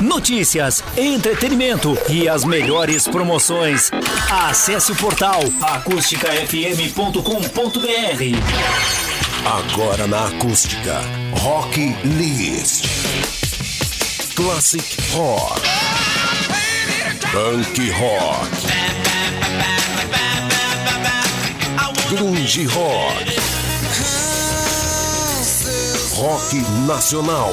notícias, entretenimento e as melhores promoções. Acesse o portal acústicafm.com.br. Agora na acústica, Rock List. Classic Rock. Punk Rock. Grunge Rock. Rock Nacional.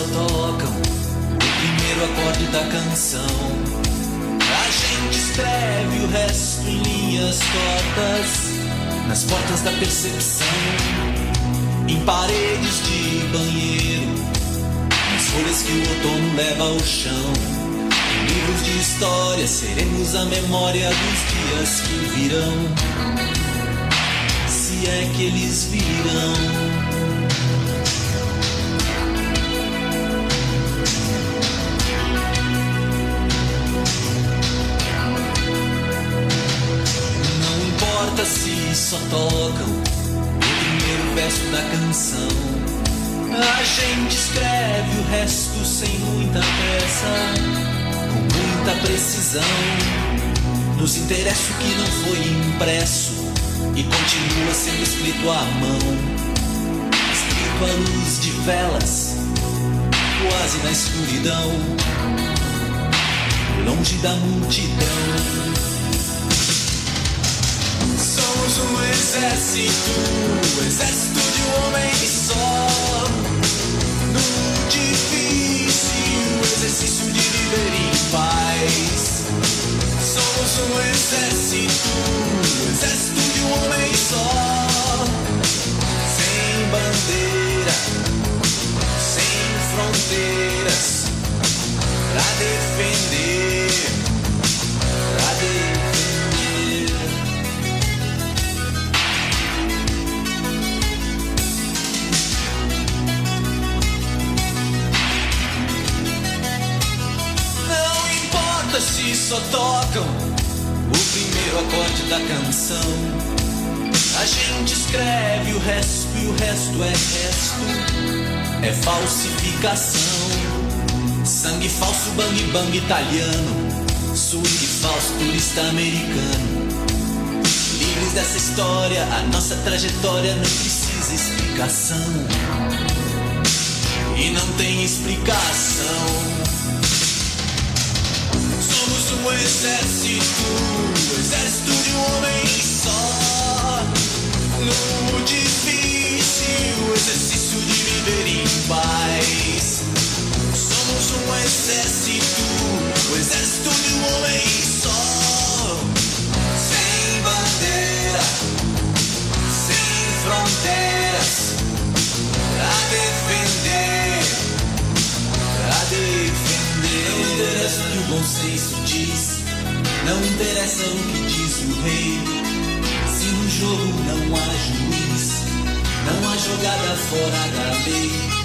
Só tocam o primeiro acorde da canção. A gente escreve o resto em linhas tortas, nas portas da percepção, em paredes de banheiro, nas folhas que o outono leva ao chão. Em livros de história seremos a memória dos dias que virão, se é que eles virão. Só tocam o primeiro verso da canção. A gente escreve o resto sem muita pressa, com muita precisão. Nos interessa o que não foi impresso e continua sendo escrito à mão. Escrito à luz de velas, quase na escuridão, longe da multidão. Somos um exército, um exército de um homem só. Num difícil exercício de viver em paz. Somos um exército, um exército de um homem só. Sem bandeira, sem fronteiras. Pra defender, o resto e o resto é resto. É falsificação. Sangue falso, bang bang italiano. Swing falso, turista americano. Livres dessa história, a nossa trajetória não precisa explicação. E não tem explicação. Somos um exército, exército de um homem só. No difícil exercício de viver em paz. Somos um exército, um exército de um homem só. Sem bandeira, sem fronteiras. Pra defender, pra defender. Não interessa o que o bom senso diz, não interessa o que diz o rei. Jogo não há juiz, não há jogada fora da lei.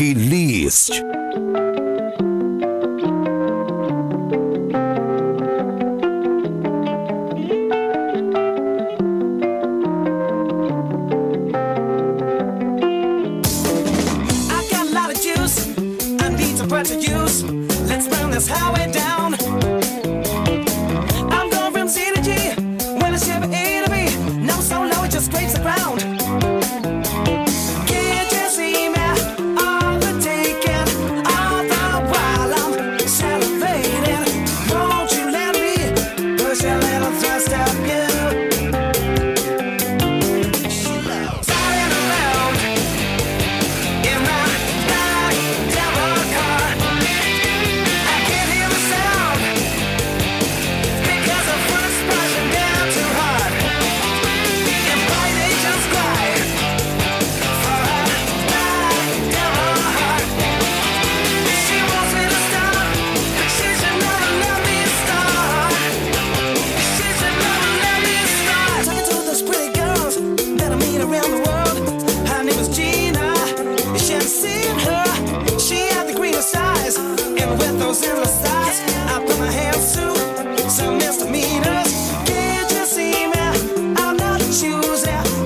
Bucky Least. there.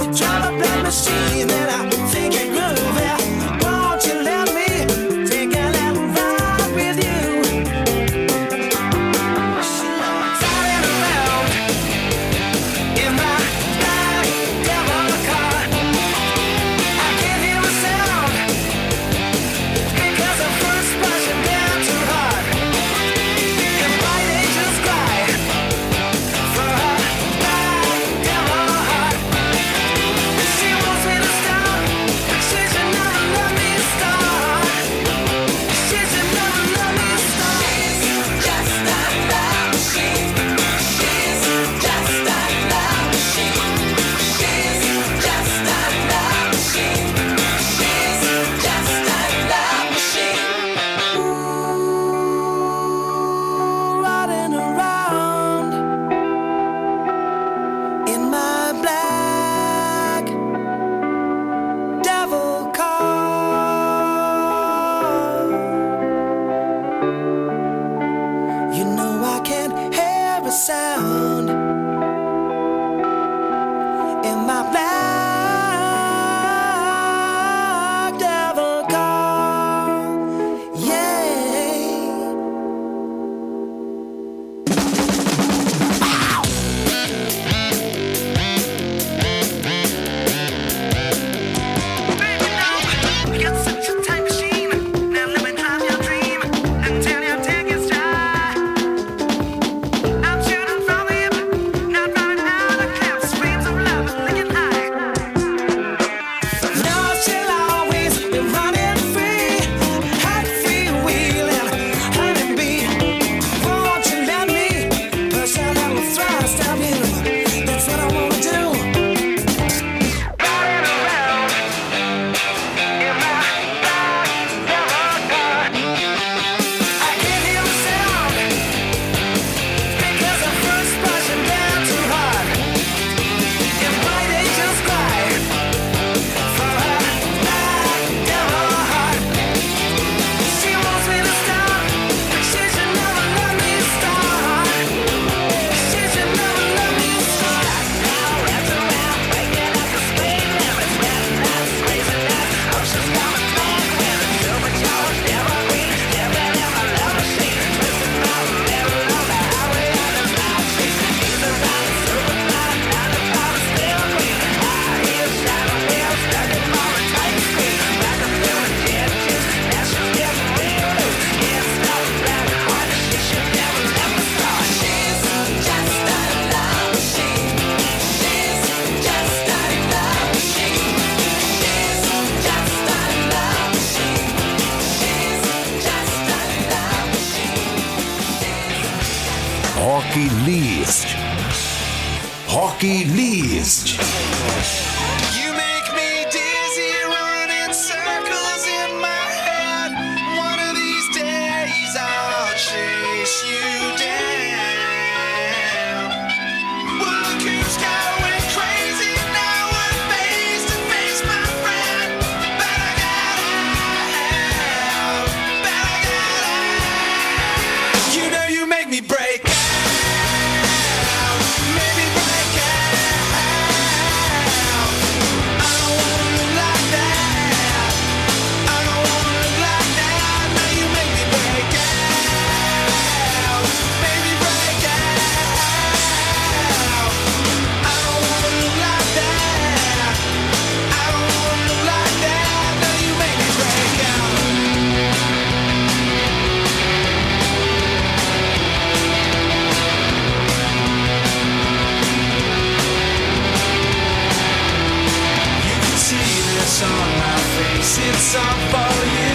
It's on my face, it's all for you.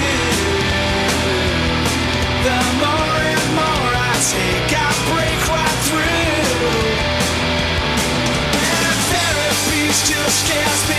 The more and more I take, I break right through. And just scares me.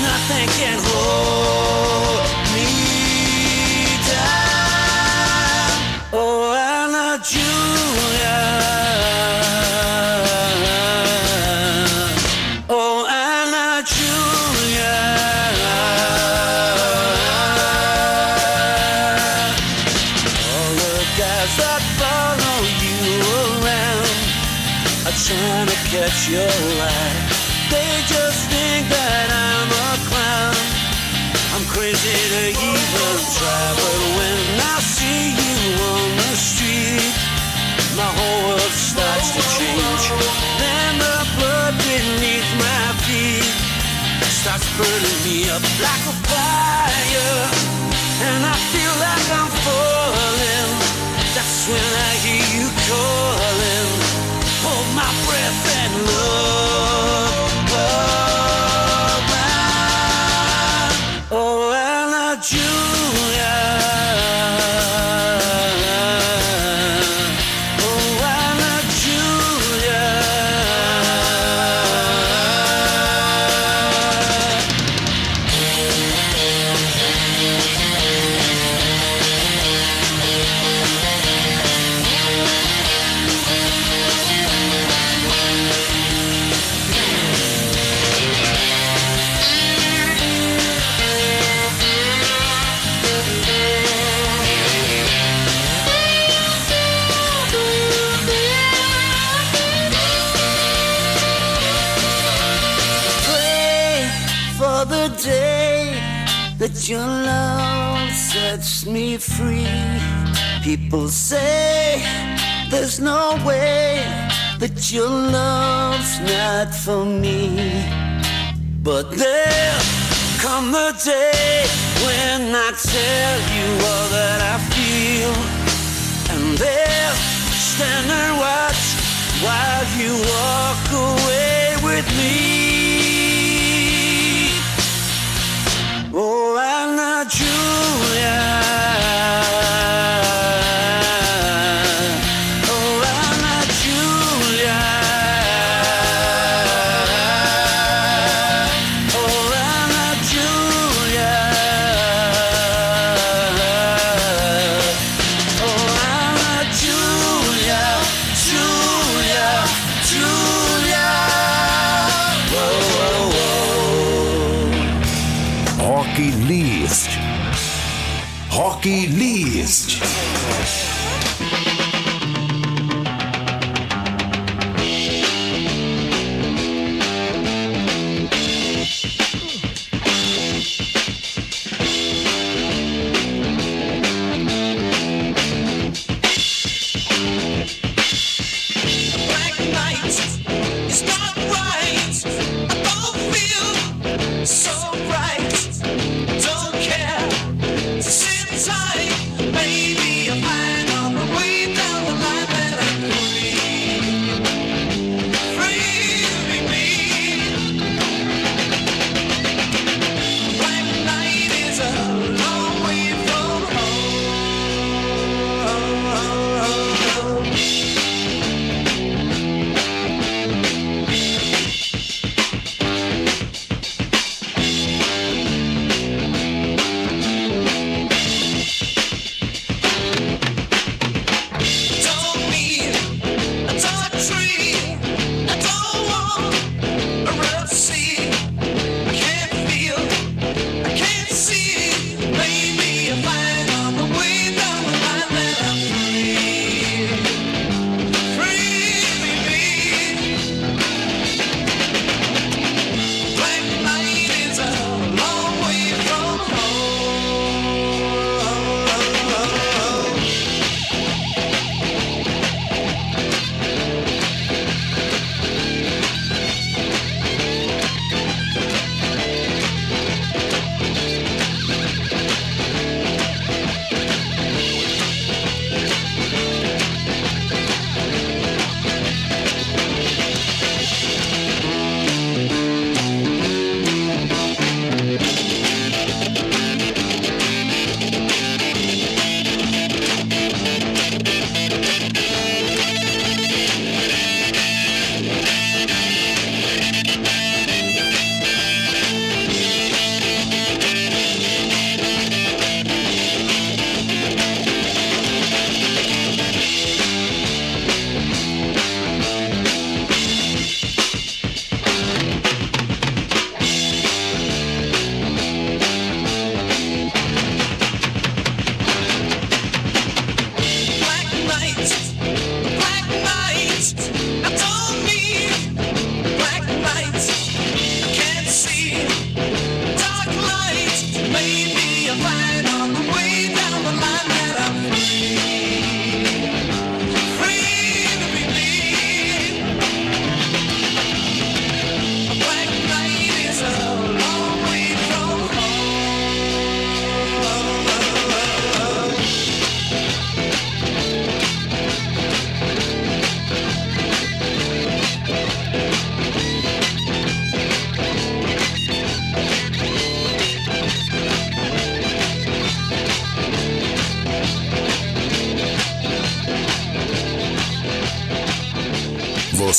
nothing can hold. People say there's no way that your love's not for me. But there come the day when I tell you all that I feel. And there stand and watch while you walk away with me. Oh, I'm not Julia.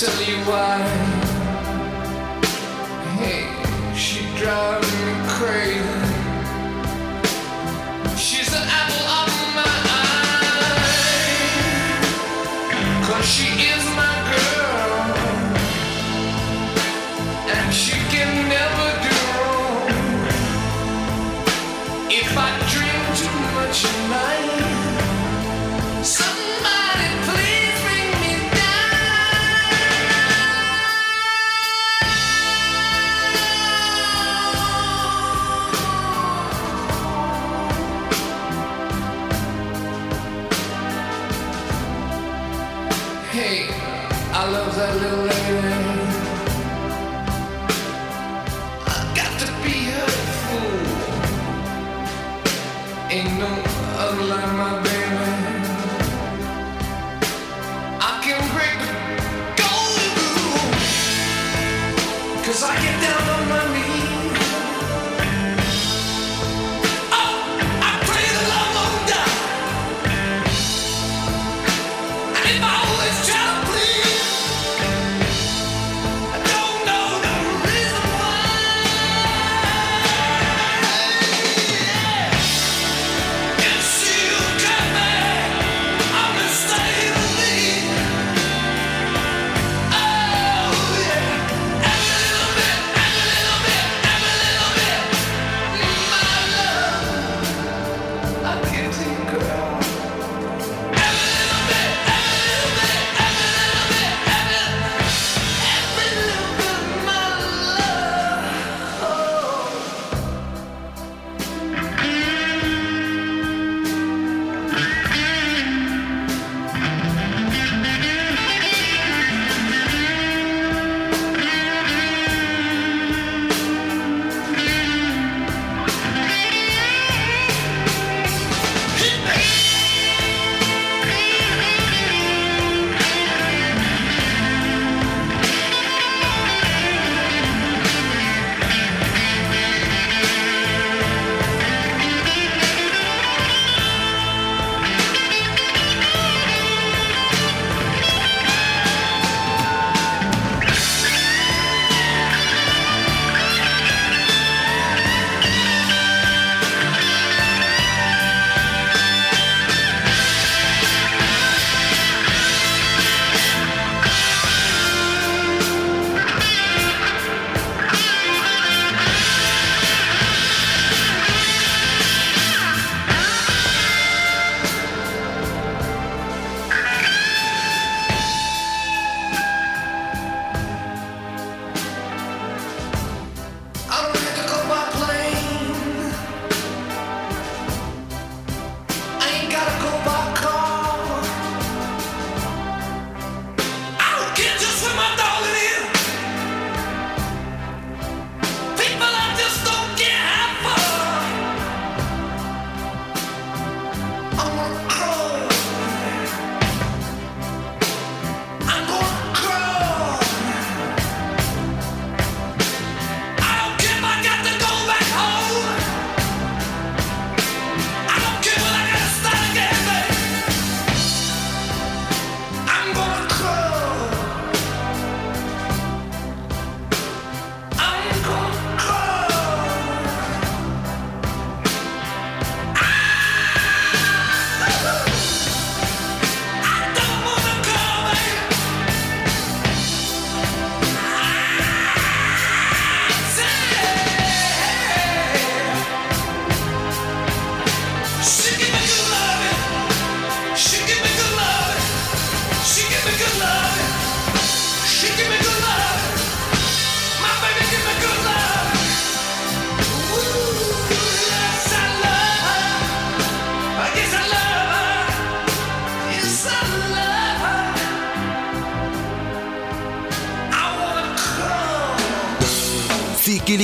tell you why.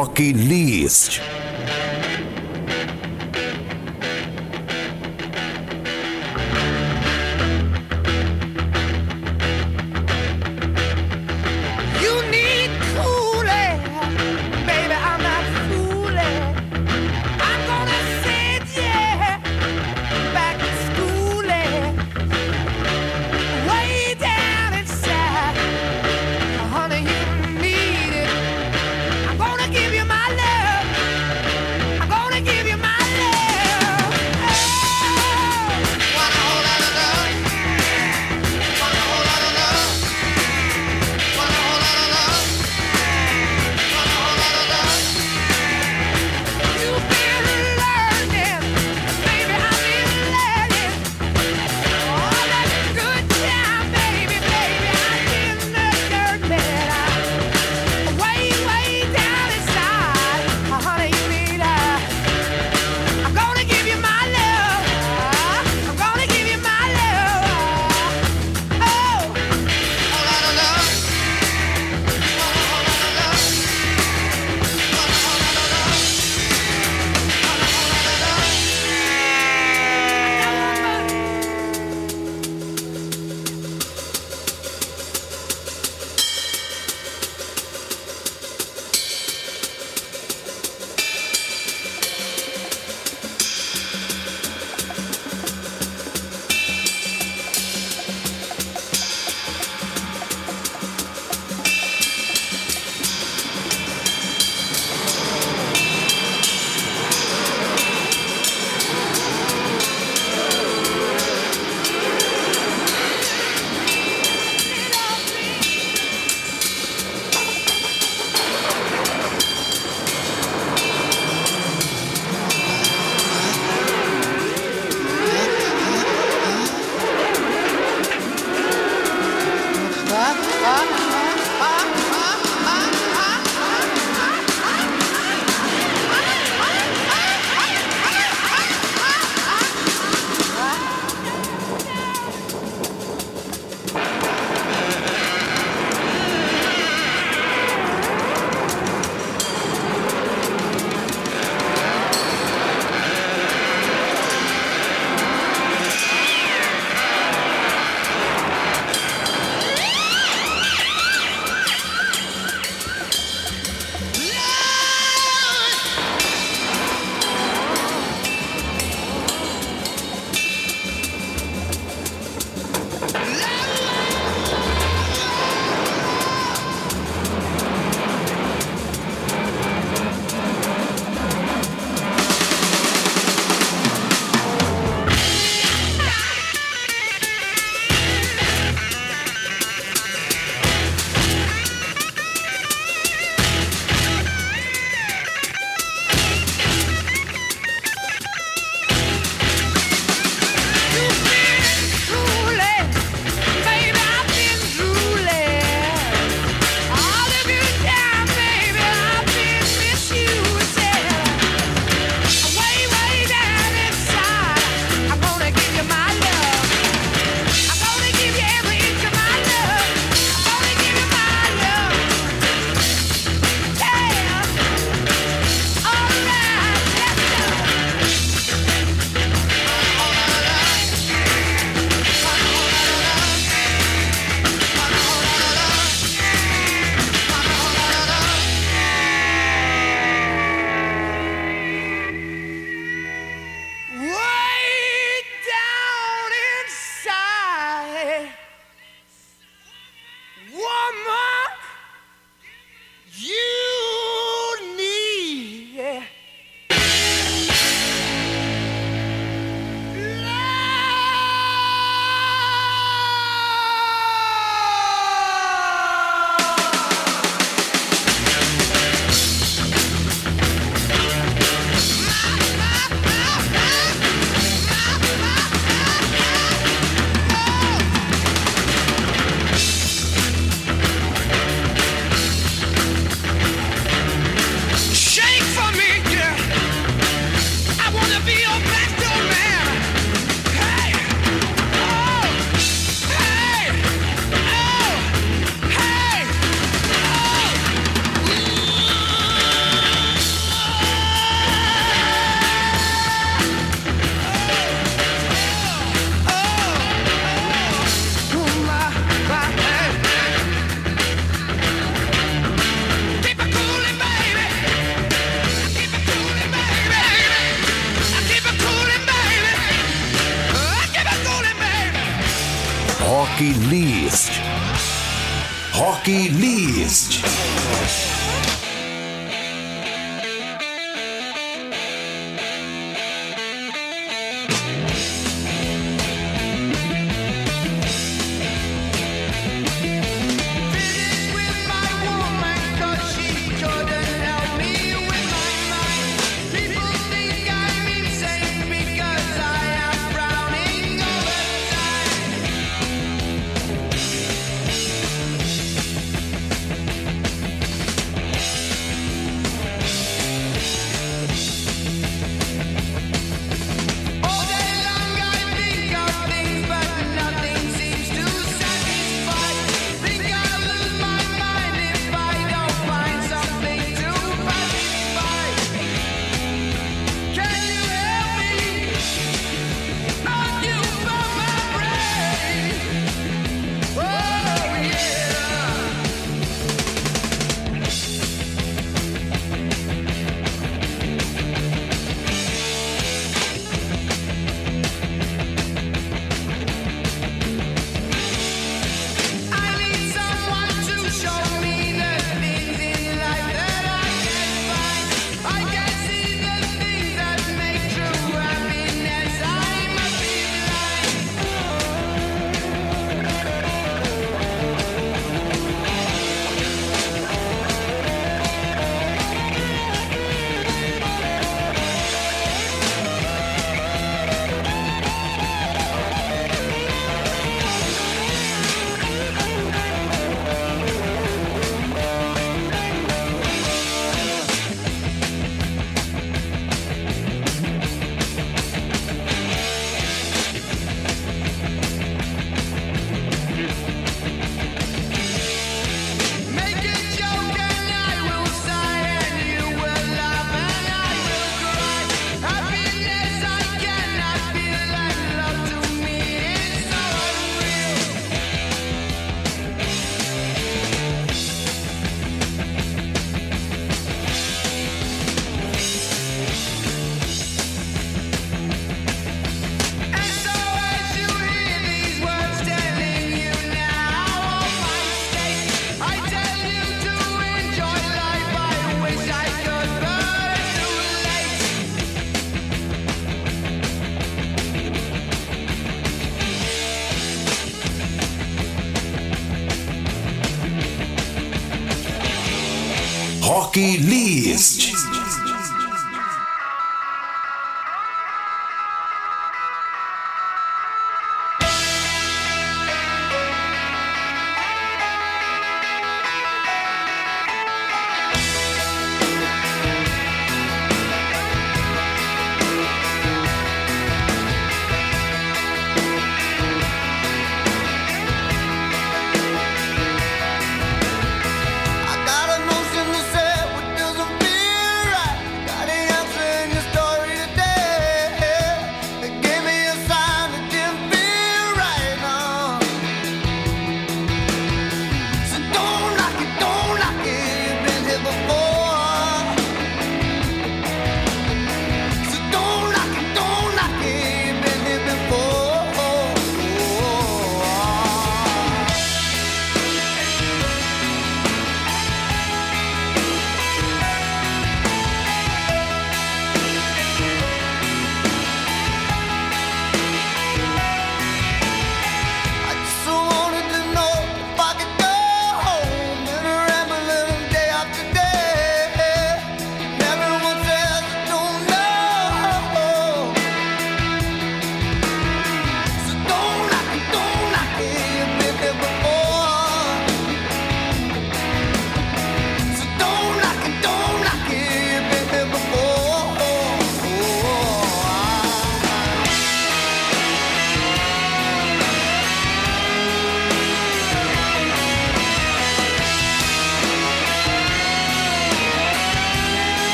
Rock List.